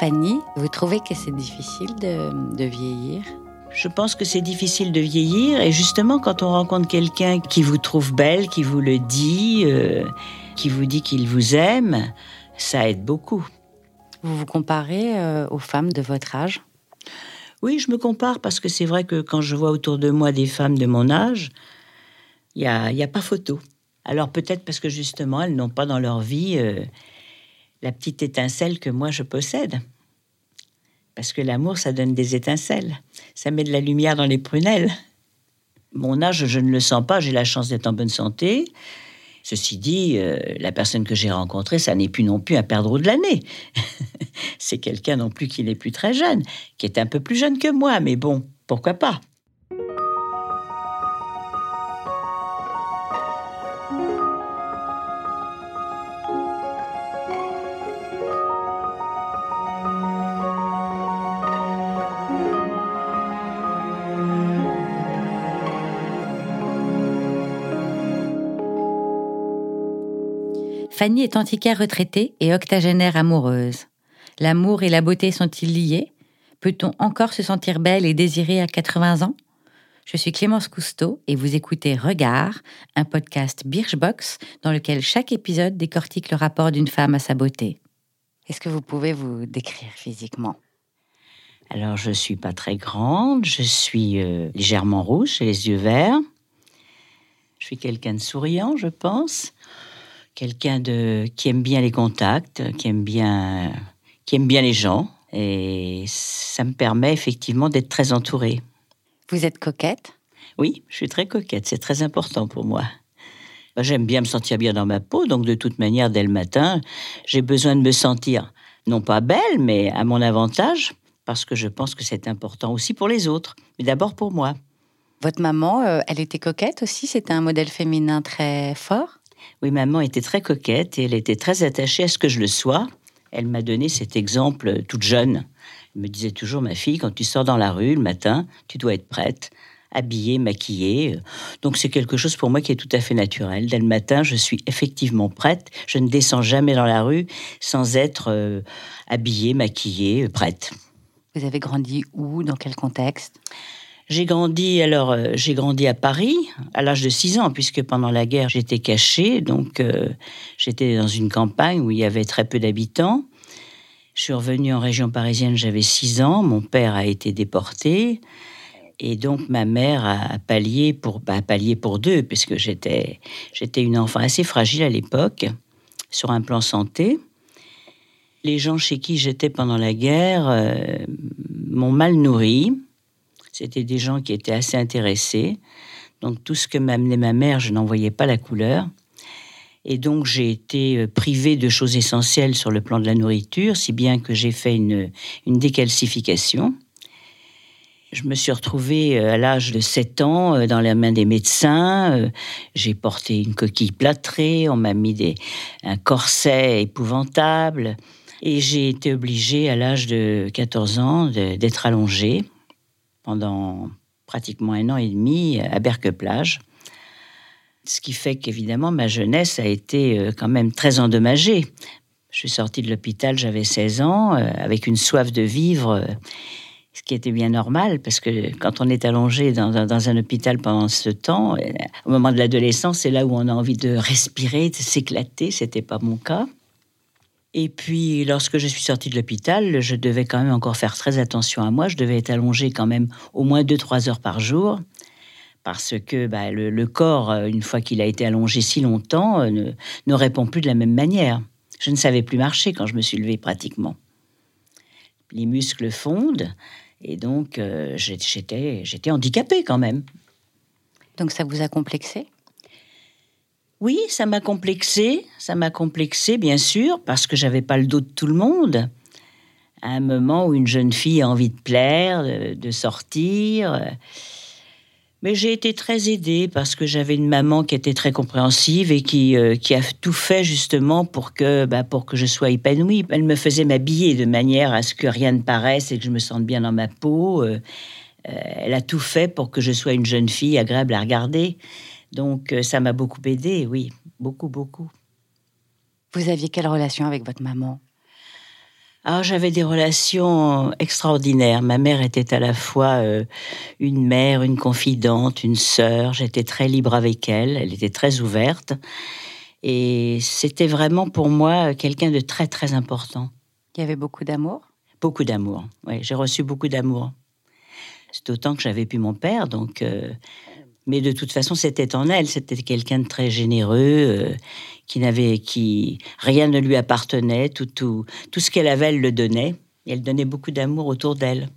Fanny, vous trouvez que c'est difficile de, vieillir? Je pense que c'est difficile de vieillir et justement quand on rencontre quelqu'un qui vous trouve belle, qui vous le dit, euh, qui vous dit qu'il vous aime, ça aide beaucoup. Vous vous comparez euh, aux femmes de votre âge? Oui, je me compare parce que c'est vrai que quand je vois autour de moi des femmes de mon âge, il n'y a, y a, pas photo. Alors peut-être parce que justement elles n'ont pas dans leur vie euh, la petite étincelle que moi je possède. Parce que l'amour, ça donne des étincelles. Ça met de la lumière dans les prunelles. Mon âge, je ne le sens pas. J'ai la chance d'être en bonne santé. Ceci dit, euh, la personne que j'ai rencontrée, ça n'est plus non plus un perdreau de l'année. C'est quelqu'un non plus qui n'est plus très jeune, qui est un peu plus jeune que moi, mais bon, pourquoi pas? Fanny est antiquaire retraitée et octogénaire amoureuse. L'amour et la beauté sont-ils liés? Peut-on encore se sentir belle et désirée à 80 ans? Je suis Clémence Cousteau et vous écoutez Regard, un podcast Birchbox dans lequel chaque épisode décortique le rapport d'une femme à sa beauté. Est-ce que vous pouvez vous décrire physiquement? Alors, je suis pas très grande, je suis euh, légèrement rouge et les yeux verts. Je suis quelqu'un de souriant, je pense quelqu'un de qui aime bien les contacts, qui aime bien qui aime bien les gens et ça me permet effectivement d'être très entourée. Vous êtes coquette? Oui, je suis très coquette, c'est très important pour moi. J'aime bien me sentir bien dans ma peau, donc de toute manière, dès le matin, j'ai besoin de me sentir non pas belle, mais à mon avantage, parce que je pense que c'est important aussi pour les autres, mais d'abord pour moi. Votre maman, euh, elle était coquette aussi? C'était un modèle féminin très fort? Oui, maman était très coquette et elle était très attachée à ce que je le sois. Elle m'a donné cet exemple toute jeune. Elle me disait toujours, ma fille, quand tu sors dans la rue le matin, tu dois être prête, habillée, maquillée. Donc c'est quelque chose pour moi qui est tout à fait naturel. Dès le matin, je suis effectivement prête. Je ne descends jamais dans la rue sans être euh, habillée, maquillée, prête. Vous avez grandi où? Dans quel contexte? J'ai grandi alors euh, j'ai grandi à Paris à l'âge de 6 ans puisque pendant la guerre j'étais cachée donc euh, j'étais dans une campagne où il y avait très peu d'habitants. Je suis revenue en région parisienne, j'avais 6 ans, mon père a été déporté et donc ma mère a pallié pour bah, pallié pour deux puisque j'étais j'étais une enfant assez fragile à l'époque sur un plan santé. Les gens chez qui j'étais pendant la guerre euh, m'ont mal nourrie c'était des gens qui étaient assez intéressés. Donc tout ce que m'amenait ma mère, je n'en voyais pas la couleur. Et donc j'ai été euh, privée de choses essentielles sur le plan de la nourriture, si bien que j'ai fait une, décalcification. Je me suis retrouvée euh, à l'âge de 7 ans euh, dans la main des médecins. J'ai porté une coquille plâtrée, on m'a mis un corset épouvantable. Et j'ai été obligée à l'âge de 14 ans d'être allongée pendant pratiquement un an et demi à Berque-Plage. Ce qui fait qu'évidemment, ma jeunesse a été euh, quand même très endommagée. Je suis sortie de l'hôpital, j'avais 16 ans, euh, avec une soif de vivre, euh, ce qui était bien normal, parce que quand on est allongé dans, dans un hôpital pendant ce temps, au moment de l'adolescence, c'est là où on a envie de respirer, de s'éclater. C'était pas mon cas. Et puis, lorsque je suis sortie de l'hôpital, je devais quand même encore faire très attention à moi. Je devais être allongée quand même au moins 2-3 heures par jour. Parce que bah, le, corps, euh, une fois qu'il a été allongé si longtemps, euh, ne, répond plus de la même manière. Je ne savais plus marcher quand je me suis levée pratiquement. Les muscles fondent et donc euh, j'étais handicapée quand même. Donc ça vous a complexé? Oui, ça m'a complexé, ça m'a complexé bien sûr, parce que j'avais pas le dos de tout le monde. À un moment où une jeune fille a envie de plaire, de, sortir. Mais j'ai été très aidée parce que j'avais une maman qui était très compréhensive et qui, euh, qui a tout fait justement pour que, bah, pour que je sois épanouie. Elle me faisait m'habiller de manière à ce que rien ne paraisse et que je me sente bien dans ma peau. Euh, euh, elle a tout fait pour que je sois une jeune fille agréable à regarder. Donc euh, ça m'a beaucoup aidé, oui, beaucoup, beaucoup. Vous aviez quelle relation avec votre maman? Ah, j'avais des relations extraordinaires. Ma mère était à la fois euh, une mère, une confidente, une sœur. J'étais très libre avec elle. Elle était très ouverte. Et c'était vraiment pour moi quelqu'un de très, très important. Il y avait beaucoup d'amour? Beaucoup d'amour, oui. J'ai reçu beaucoup d'amour. C'est autant que j'avais pu mon père, donc euh, mais de toute façon, c'était en elle. C'était quelqu'un de très généreux, euh, qui n'avait, qui rien ne lui appartenait. Tout, tout, tout ce qu'elle avait, elle le donnait. Et elle donnait beaucoup d'amour autour d'elle.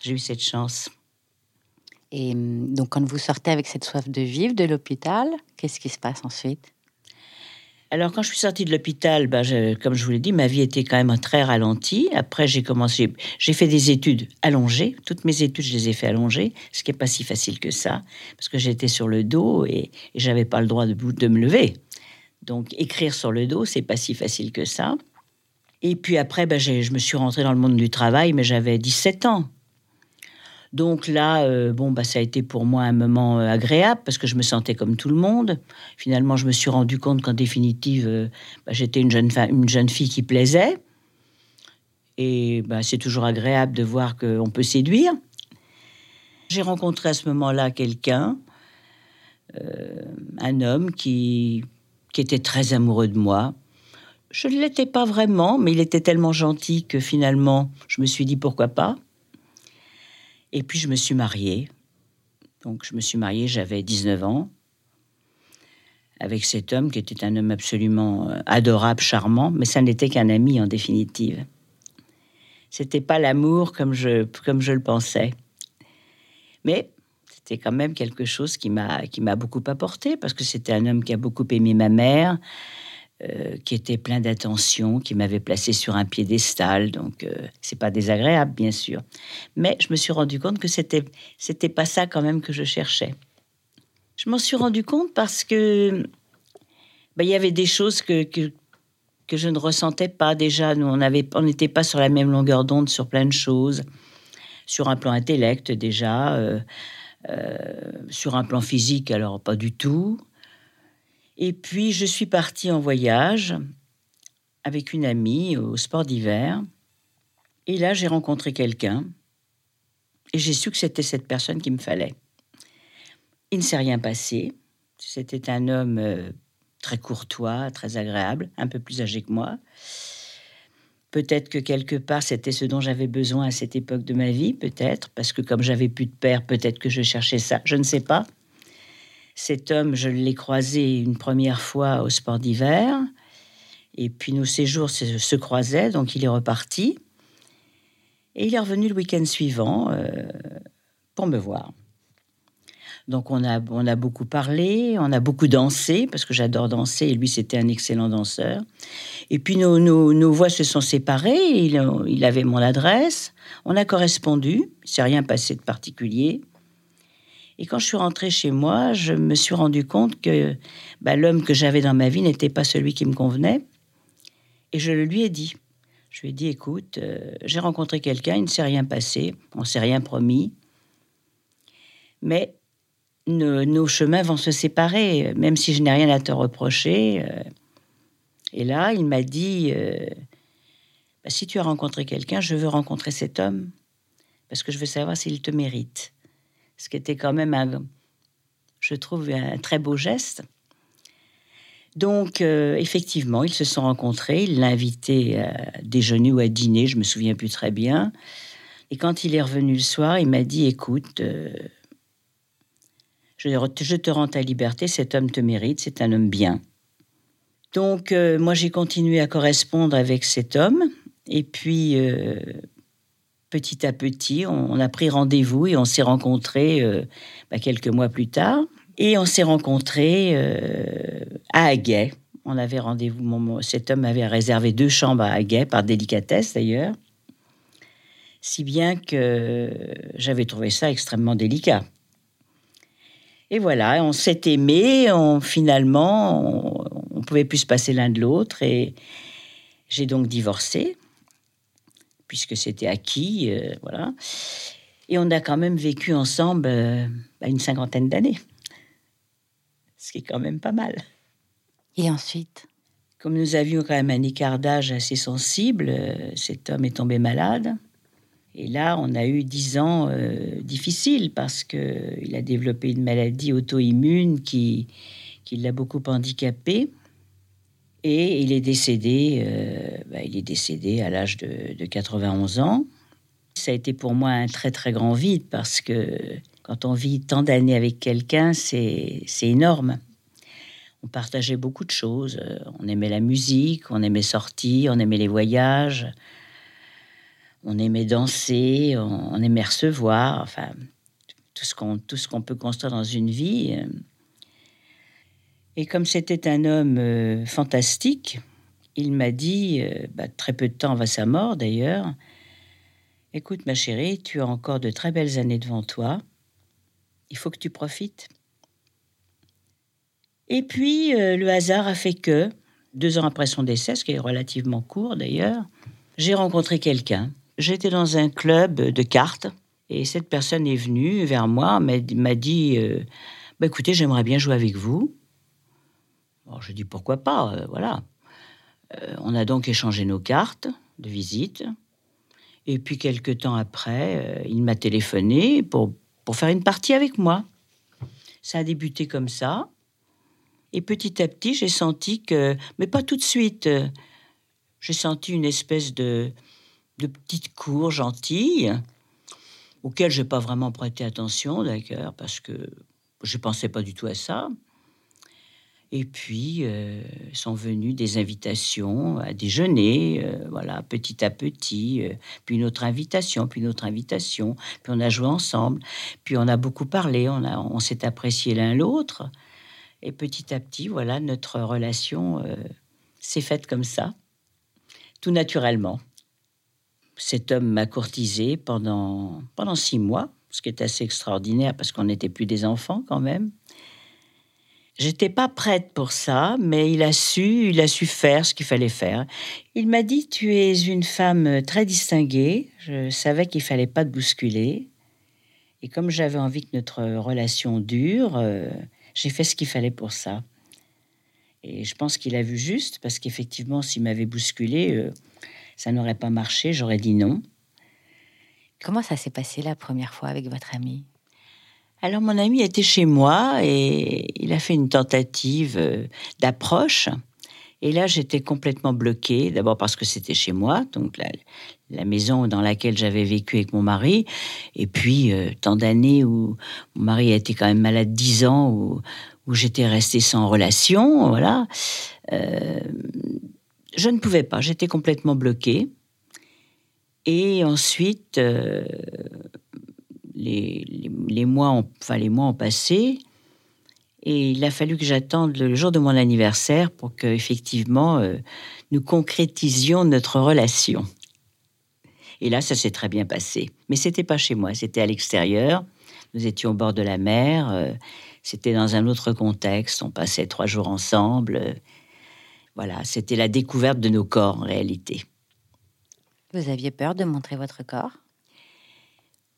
J'ai eu cette chance. Et hum, donc, quand vous sortez avec cette soif de vivre de l'hôpital, qu'est-ce qui se passe ensuite? Alors, quand je suis sortie de l'hôpital, ben, comme je vous l'ai dit, ma vie était quand même très ralentie. Après, j'ai commencé, j'ai fait des études allongées. Toutes mes études, je les ai fait allongées, ce qui n'est pas si facile que ça, parce que j'étais sur le dos et, et j'avais pas le droit de, me lever. Donc, écrire sur le dos, c'est pas si facile que ça. Et puis après, ben, je me suis rentrée dans le monde du travail, mais j'avais 17 ans. Donc là, euh, bon, bah, ça a été pour moi un moment euh, agréable parce que je me sentais comme tout le monde. Finalement, je me suis rendu compte qu'en définitive, euh, bah, j'étais une jeune, une jeune fille qui plaisait. Et bah, c'est toujours agréable de voir qu'on peut séduire. J'ai rencontré à ce moment-là quelqu'un, un homme qui était très amoureux de moi. Je ne l'étais pas vraiment, mais il était tellement gentil que finalement, je me suis dit pourquoi pas. Et puis je me suis mariée. Donc je me suis mariée, j'avais 19 ans, avec cet homme qui était un homme absolument euh, adorable, charmant, mais ça n'était qu'un ami en définitive. C'était pas l'amour comme je, comme je le pensais. Mais c'était quand même quelque chose qui m'a qui m'a beaucoup apporté parce que c'était un homme qui a beaucoup aimé ma mère, euh, qui était plein d'attention, qui m'avait placé sur un piédestal. Donc, euh, c'est pas désagréable, bien sûr. Mais je me suis rendu compte que c'était c'était pas ça quand même que je cherchais. Je m'en suis rendu compte parce que bah, il y avait des choses que, que, je ne ressentais pas déjà. Nous, on avait on n'était pas sur la même longueur d'onde sur plein de choses, sur un plan intellect déjà. Euh, sur un plan physique, alors pas du tout. Et puis, je suis partie en voyage avec une amie au sport d'hiver. Et là, j'ai rencontré quelqu'un. Et j'ai su que c'était cette personne qu'il me fallait. Il ne s'est rien passé. C'était un homme euh, très courtois, très agréable, un peu plus âgé que moi. Peut-être que quelque part, c'était ce dont j'avais besoin à cette époque de ma vie, peut-être, parce que comme j'avais plus de père, peut-être que je cherchais ça, je ne sais pas. Cet homme, je l'ai croisé une première fois au sport d'hiver. Et puis nos séjours se, croisaient, donc il est reparti. Et il est revenu le week-end suivant euh, pour me voir. Donc on a, on a beaucoup parlé, on a beaucoup dansé, parce que j'adore danser, et lui c'était un excellent danseur. Et puis nos, nos, voix se sont séparées, il, il, avait mon adresse, on a correspondu, il s'est rien passé de particulier. Et quand je suis rentrée chez moi, je me suis rendu compte que bah, l'homme que j'avais dans ma vie n'était pas celui qui me convenait. Et je le lui ai dit. Je lui ai dit, écoute, euh, j'ai rencontré quelqu'un, il ne s'est rien passé, on ne s'est rien promis. Mais nos, chemins vont se séparer, même si je n'ai rien à te reprocher. Euh. Et là, il m'a dit, euh, bah, si tu as rencontré quelqu'un, je veux rencontrer cet homme, parce que je veux savoir s'il te mérite ce qui était quand même, un, je trouve, un très beau geste. Donc, euh, effectivement, ils se sont rencontrés. Il l'a invité à déjeuner ou à dîner, je me souviens plus très bien. Et quand il est revenu le soir, il m'a dit Écoute, euh, je, te rends ta liberté, cet homme te mérite, c'est un homme bien. Donc, euh, moi, j'ai continué à correspondre avec cet homme. Et puis, petit à petit, on, a pris rendez-vous et on s'est rencontrés euh, bah, quelques mois plus tard. Et on s'est rencontrés euh, à Aguet. On avait rendez-vous. Cet homme avait réservé deux chambres à Aguet, par délicatesse d'ailleurs. Si bien que j'avais trouvé ça extrêmement délicat. Et voilà, on s'est aimé, on, finalement, on, ne pouvait plus se passer l'un de l'autre. Et j'ai donc divorcé puisque c'était acquis, euh, voilà. Et on a quand même vécu ensemble euh, bah, une cinquantaine d'années, ce qui est quand même pas mal. Et ensuite? Comme nous avions quand même un écart d'âge assez sensible, euh, cet homme est tombé malade. Et là, on a eu dix ans euh, difficiles parce qu'il a développé une maladie auto-immune qui, qui l'a beaucoup handicapé. Et il est décédé, euh, bah, il est décédé à l'âge de, de 91 ans. Ça a été pour moi un très très grand vide parce que quand on vit tant d'années avec quelqu'un, c'est énorme. On partageait beaucoup de choses. On aimait la musique, on aimait sortir, on aimait les voyages, on aimait danser, on, aimait recevoir. Enfin, tout ce qu'on tout ce qu'on peut construire dans une vie. Et comme c'était un homme euh, fantastique, il m'a dit, euh, bah, très peu de temps avant sa mort d'ailleurs, Écoute ma chérie, tu as encore de très belles années devant toi. Il faut que tu profites. Et puis, euh, le hasard a fait que, deux ans après son décès, ce qui est relativement court d'ailleurs, j'ai rencontré quelqu'un. J'étais dans un club de cartes et cette personne est venue vers moi, m'a dit bah, Écoutez, j'aimerais bien jouer avec vous. Je dis pourquoi pas, euh, voilà. Euh, on a donc échangé nos cartes de visite. Et puis, quelques temps après, euh, il m'a téléphoné pour, pour faire une partie avec moi. Ça a débuté comme ça. Et petit à petit, j'ai senti que, mais pas tout de suite, j'ai senti une espèce de, de petite cour gentille, auquel je n'ai pas vraiment prêté attention d'ailleurs, parce que je ne pensais pas du tout à ça. Et puis euh, sont venues des invitations à déjeuner, euh, voilà, petit à petit, euh, puis une autre invitation, puis une autre invitation, puis on a joué ensemble, puis on a beaucoup parlé, on, on s'est apprécié l'un l'autre, et petit à petit, voilà, notre relation s'est faite comme ça, tout naturellement. Cet homme m'a courtisé pendant, pendant six mois, ce qui est assez extraordinaire parce qu'on n'était plus des enfants quand même. J'étais pas prête pour ça, mais il a su, il a su faire ce qu'il fallait faire. Il m'a dit "Tu es une femme très distinguée." Je savais qu'il fallait pas te bousculer. Et comme j'avais envie que notre relation dure, euh, j'ai fait ce qu'il fallait pour ça. Et je pense qu'il a vu juste, parce qu'effectivement, s'il m'avait bousculé, euh, ça n'aurait pas marché, j'aurais dit non. Comment ça s'est passé la première fois avec votre ami alors mon ami était chez moi et il a fait une tentative euh, d'approche. Et là, j'étais complètement bloquée, d'abord parce que c'était chez moi, donc la, maison dans laquelle j'avais vécu avec mon mari, et puis euh, tant d'années où mon mari a été quand même malade dix ans, où, j'étais restée sans relation, voilà. Euh, je ne pouvais pas, j'étais complètement bloquée. Et ensuite, les, mois ont, enfin, les mois ont passé et il a fallu que j'attende le jour de mon anniversaire pour que effectivement euh, nous concrétisions notre relation. Et là, ça s'est très bien passé. Mais c'était pas chez moi, c'était à l'extérieur. Nous étions au bord de la mer. Euh, c'était dans un autre contexte. On passait trois jours ensemble. voilà, c'était la découverte de nos corps en réalité. Vous aviez peur de montrer votre corps?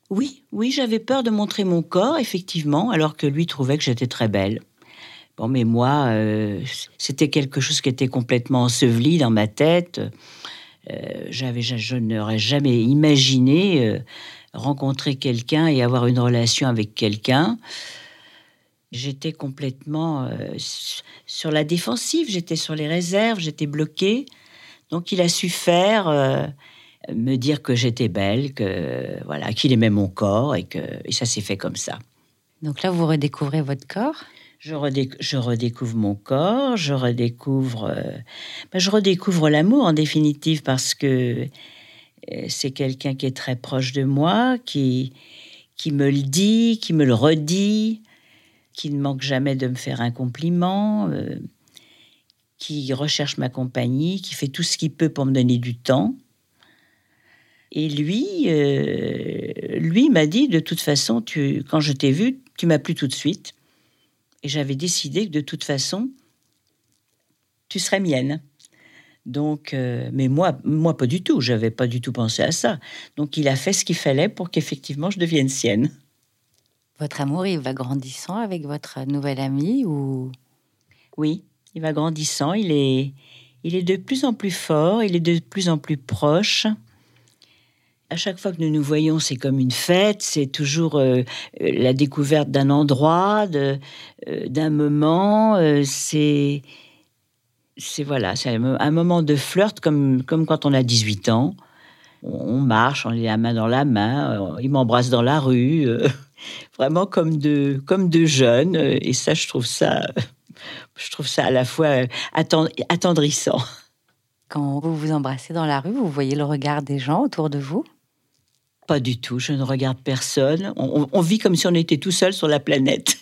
Oui, oui, j'avais peur de montrer mon corps, effectivement, alors que lui trouvait que j'étais très belle. Bon, mais moi, euh, c'était quelque chose qui était complètement enseveli dans ma tête. Euh, je n'aurais jamais imaginé euh, rencontrer quelqu'un et avoir une relation avec quelqu'un. J'étais complètement sur la défensive, j'étais sur les réserves, j'étais bloquée. Donc il a su faire me dire que j'étais belle, que voilà, qu'il aimait mon corps et que ça s'est fait comme ça. Donc là, vous redécouvrez votre corps? Je, je redécouvre mon corps, je redécouvre, euh, ben, je redécouvre l'amour en définitive parce que euh, c'est quelqu'un qui est très proche de moi, qui qui me le dit, qui me le redit, qui ne manque jamais de me faire un compliment, euh, qui recherche ma compagnie, qui fait tout ce qu'il peut pour me donner du temps. Et lui, euh, lui m'a dit de toute façon, tu, quand je t'ai vu, tu m'as plu tout de suite. Et j'avais décidé que de toute façon, tu serais mienne. Donc, euh, mais moi, moi pas du tout. J'avais pas du tout pensé à ça. Donc, il a fait ce qu'il fallait pour qu'effectivement je devienne sienne. Votre amour, il va grandissant avec votre nouvelle amie ou? Oui, il va grandissant. Il est, Il est de plus en plus fort, il est de plus en plus proche. À chaque fois que nous nous voyons, c'est comme une fête, c'est toujours euh, euh, la découverte d'un endroit, euh, d'un moment. c'est, voilà, c'est un moment de flirt comme, comme quand on a 18 ans. On marche, on est la main dans la main, il m'embrasse dans la rue, vraiment comme de, comme de jeunes. Et ça, je trouve ça, je trouve ça à la fois attendrissant. Quand vous vous embrassez dans la rue, vous voyez le regard des gens autour de vous? Pas du tout, je ne regarde personne. On, vit comme si on était tout seul sur la planète.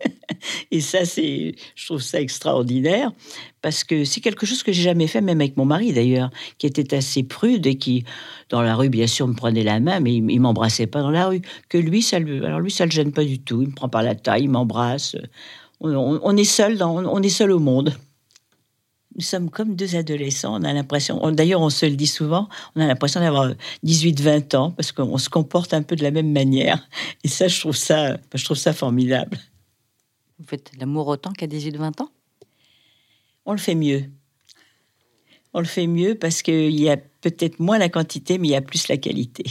et ça, c'est, je trouve ça extraordinaire parce que c'est quelque chose que j'ai jamais fait, même avec mon mari d'ailleurs, qui était assez prude et qui, dans la rue, bien sûr, me prenait la main, mais il, m'embrassait pas dans la rue. Que lui, ça alors lui, ça le gêne pas du tout. Il me prend par la taille, il m'embrasse. On, est seul, on est seul au monde. Nous sommes comme deux adolescents. On a l'impression, d'ailleurs, on se le dit souvent, on a l'impression d'avoir 18-20 ans parce qu'on se comporte un peu de la même manière. Et ça, je trouve ça, je trouve ça formidable. Vous faites l'amour autant qu'à 18-20 ans? On le fait mieux. On le fait mieux parce qu'il y a peut-être moins la quantité, mais il y a plus la qualité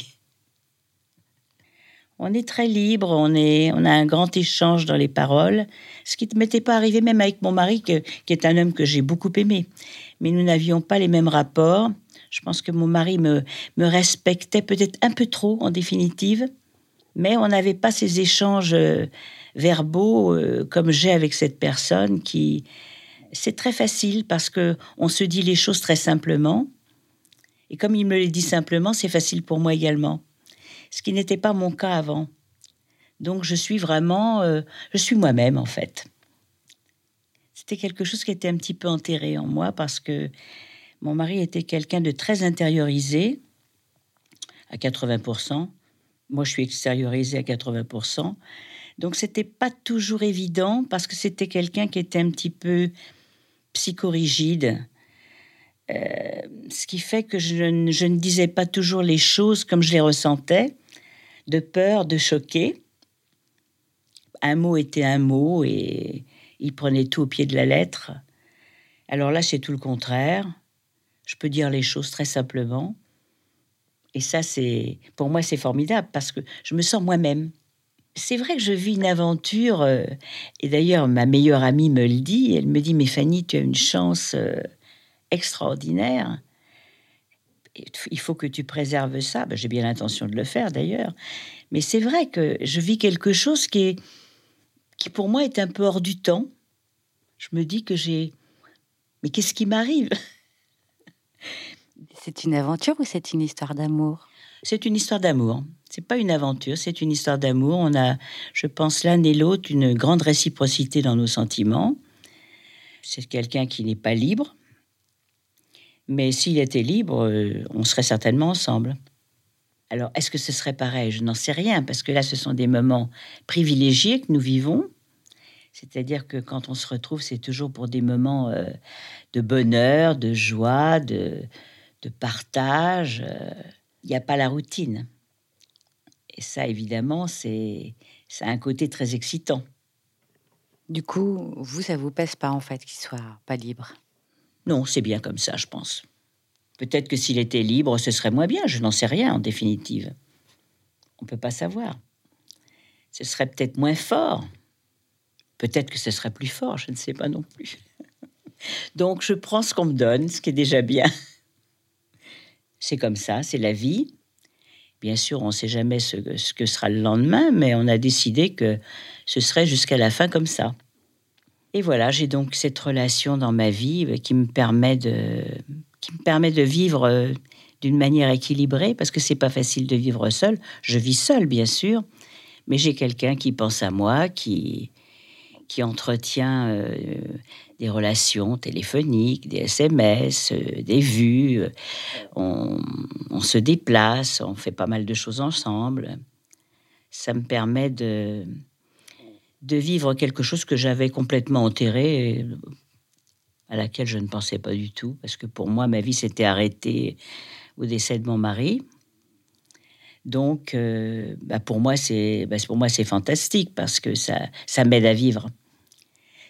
on est très libre, on, est, on a un grand échange dans les paroles, ce qui ne m'était pas arrivé même avec mon mari, qui est un homme que j'ai beaucoup aimé. Mais nous n'avions pas les mêmes rapports. Je pense que mon mari me, respectait peut-être un peu trop, en définitive, mais on n'avait pas ces échanges euh, verbaux euh, comme j'ai avec cette personne qui... C'est très facile parce que on se dit les choses très simplement. Et comme il me les dit simplement, c'est facile pour moi également ce qui n'était pas mon cas avant. Donc je suis vraiment, euh, je suis moi-même en fait. C'était quelque chose qui était un petit peu enterré en moi parce que mon mari était quelqu'un de très intériorisé à 80%. Moi, je suis extériorisée à 80%. Donc, c'était pas toujours évident parce que c'était quelqu'un qui était un petit peu psychorigide. Euh, ce qui fait que je ne disais pas toujours les choses comme je les ressentais de peur de choquer. Un mot était un mot et il prenait tout au pied de la lettre. Alors là, c'est tout le contraire. Je peux dire les choses très simplement. Et ça, c'est pour moi, c'est formidable parce que je me sens moi-même. C'est vrai que je vis une aventure, euh, et d'ailleurs, ma meilleure amie me le dit. Elle me dit Mais Fanny, tu as une chance euh, extraordinaire il faut que tu préserves ça. Ben, j'ai bien l'intention de le faire d'ailleurs. Mais c'est vrai que je vis quelque chose qui, est, qui pour moi est un peu hors du temps. Je me dis que j'ai... Mais qu'est-ce qui m'arrive? C'est une aventure ou c'est une histoire d'amour? C'est une histoire d'amour. C'est pas une aventure, c'est une histoire d'amour. On a, je pense, l'un et l'autre une grande réciprocité dans nos sentiments. C'est quelqu'un qui n'est pas libre, mais s'il était libre, euh, on serait certainement ensemble. Alors, est-ce que ce serait pareil? Je n'en sais rien, parce que là, ce sont des moments privilégiés que nous vivons. C'est-à-dire que quand on se retrouve, c'est toujours pour des moments euh, de bonheur, de joie, de, partage. Euh, il n'y a pas la routine. Et ça, évidemment, c'est un côté très excitant. Du coup, vous, ça vous pèse pas en fait qu'il soit pas libre? Non, c'est bien comme ça, je pense. Peut-être que s'il était libre, ce serait moins bien, je n'en sais rien en définitive. On ne peut pas savoir. Ce serait peut-être moins fort. Peut-être que ce serait plus fort, je ne sais pas non plus. Donc je prends ce qu'on me donne, ce qui est déjà bien. C'est comme ça, c'est la vie. Bien sûr, on ne sait jamais ce, ce, que sera le lendemain, mais on a décidé que ce serait jusqu'à la fin comme ça. Et voilà, j'ai donc cette relation dans ma vie euh, qui me permet de, qui me permet de vivre euh, d'une manière équilibrée, parce que c'est pas facile de vivre seul. Je vis seul, bien sûr, mais j'ai quelqu'un qui pense à moi, qui, qui entretient euh, des relations téléphoniques, des SMS, des vues. On, on, se déplace, on fait pas mal de choses ensemble. Ça me permet de, de vivre quelque chose que j'avais complètement enterré, à laquelle je ne pensais pas du tout, parce que pour moi, ma vie s'était arrêtée au décès de mon mari. Donc, euh, bah, pour moi, c'est bah, pour moi c'est fantastique parce que ça, ça m'aide à vivre.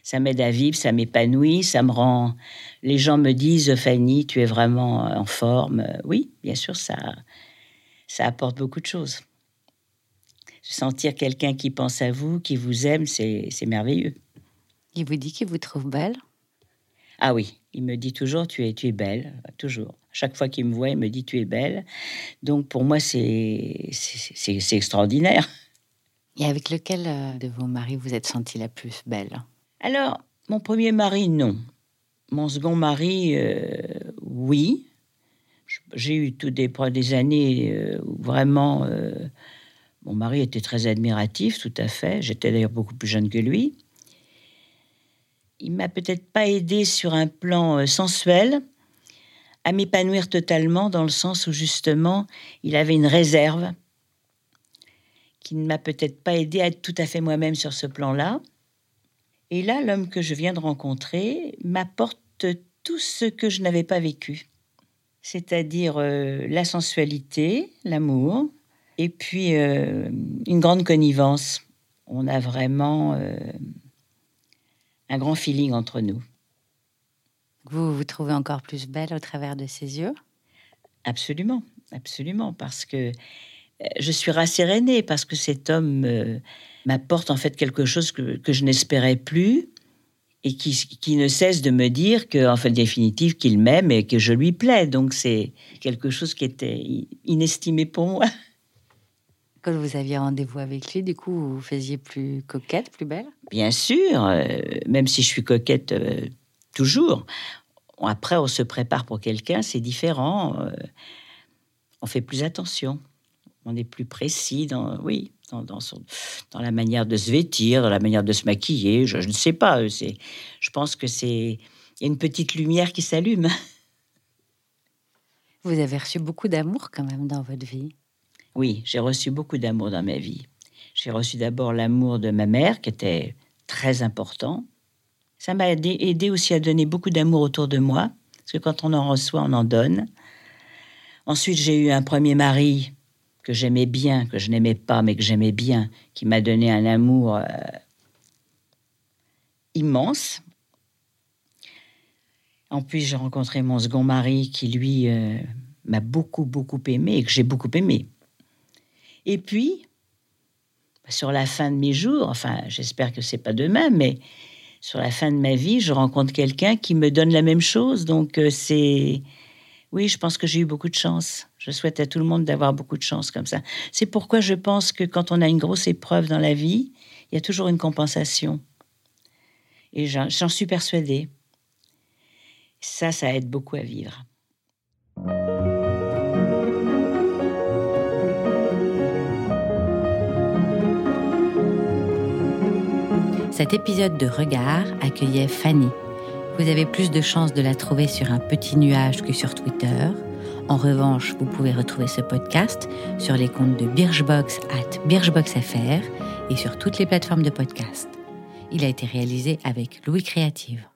ça m'aide à vivre, ça m'épanouit, ça me rend. Les gens me disent, Fanny, tu es vraiment en forme. Oui, bien sûr, ça, ça apporte beaucoup de choses. Sentir quelqu'un qui pense à vous, qui vous aime, c'est merveilleux. Il vous dit qu'il vous trouve belle? Ah oui, il me dit toujours tu es, tu es belle, toujours. Chaque fois qu'il me voit, il me dit tu es belle. Donc pour moi, c'est extraordinaire. Et avec lequel euh, de vos maris vous êtes sentie la plus belle? Alors, mon premier mari, non. Mon second mari, euh, oui. J'ai eu tout des, des années euh, où vraiment mon mari était très admiratif, tout à fait. J'étais d'ailleurs beaucoup plus jeune que lui. Il m'a peut-être pas aidé sur un plan euh, sensuel à m'épanouir totalement dans le sens où justement il avait une réserve qui ne m'a peut-être pas aidé à être tout à fait moi-même sur ce plan-là. Et là, l'homme que je viens de rencontrer m'apporte tout ce que je n'avais pas vécu, c'est-à-dire euh, la sensualité, l'amour, et puis euh, une grande connivence. On a vraiment un grand feeling entre nous. Vous vous trouvez encore plus belle au travers de ses yeux? Absolument, absolument, parce que euh, je suis rassérénée, parce que cet homme euh, m'apporte en fait quelque chose que, je n'espérais plus et qui, qui, ne cesse de me dire que, en fait, définitive, qu'il m'aime et que je lui plais. Donc c'est quelque chose qui était inestimé pour moi. Quand vous aviez rendez-vous avec lui, du coup, vous vous faisiez plus coquette, plus belle? Bien sûr, euh, même si je suis coquette euh, toujours. Après, on se prépare pour quelqu'un, c'est différent. Euh, on fait plus attention. On est plus précis dans, oui, dans, dans, dans, la manière de se vêtir, dans la manière de se maquiller. Je, je ne sais pas. C'est, je pense que c'est il y a une petite lumière qui s'allume. Vous avez reçu beaucoup d'amour quand même dans votre vie. Oui, j'ai reçu beaucoup d'amour dans ma vie. J'ai reçu d'abord l'amour de ma mère, qui était très important. Ça m'a aidé, aussi à donner beaucoup d'amour autour de moi, parce que quand on en reçoit, on en donne. Ensuite, j'ai eu un premier mari que j'aimais bien, que je n'aimais pas, mais que j'aimais bien, qui m'a donné un amour euh, immense. En plus, j'ai rencontré mon second mari qui, lui, euh, m'a beaucoup, beaucoup aimé et que j'ai beaucoup aimé. Et puis, sur la fin de mes jours, enfin, j'espère que c'est pas demain, mais sur la fin de ma vie, je rencontre quelqu'un qui me donne la même chose. Donc, euh, c'est. Oui, je pense que j'ai eu beaucoup de chance. Je souhaite à tout le monde d'avoir beaucoup de chance comme ça. C'est pourquoi je pense que quand on a une grosse épreuve dans la vie, il y a toujours une compensation. Et j'en suis persuadée. Ça, ça aide beaucoup à vivre. Cet épisode de Regard accueillait Fanny. Vous avez plus de chances de la trouver sur un petit nuage que sur Twitter. En revanche, vous pouvez retrouver ce podcast sur les comptes de Birchbox at BirchboxFR et sur toutes les plateformes de podcast. Il a été réalisé avec Louis Créative.